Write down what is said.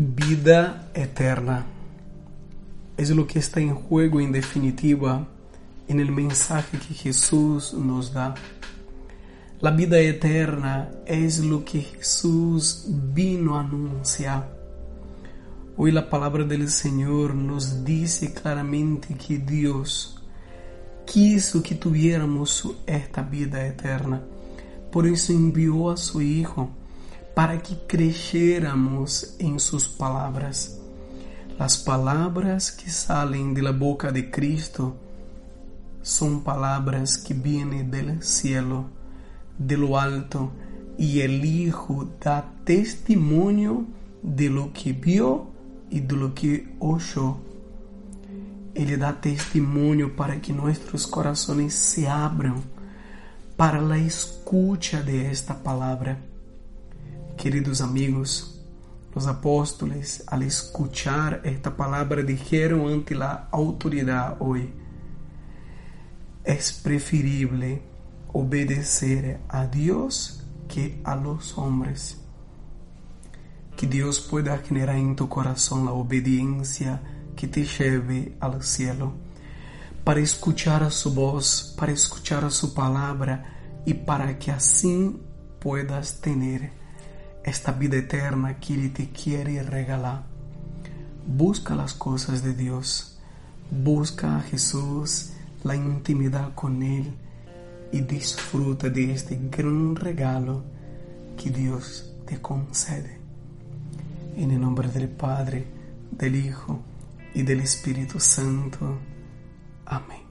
vida eterna. Es lo que está en juego en definitiva en el mensaje que Jesús nos da. La vida eterna es lo que Jesús vino a anunciar. Hoy la palabra del Señor nos dice claramente que Dios quiso que tuviéramos esta vida eterna. Por eso envió a su Hijo para que creciéramos en sus palabras. Las palabras que salen de la boca de Cristo son palabras que vienen del cielo, de lo alto, y el Hijo da testimonio de lo que vio y de lo que oyó. Él da testimonio para que nuestros corazones se abran para la escucha de esta palabra. Queridos amigos, os apóstolos, al escuchar esta palavra, dijeron ante la autoridad hoy, es preferible obedecer a Dios que a los hombres. Que Dios pueda generar en tu corazón la obediencia que te lleve al cielo, para escuchar a su voz, para escuchar a su palabra y para que así puedas tener esta vida eterna que Ele te quiere regalar. Busca las cosas de Dios, busca a Jesús, la intimidad con Él y disfruta de este gran regalo que Dios te concede. En el nombre del Padre, del Hijo y del Espíritu Santo. Amén.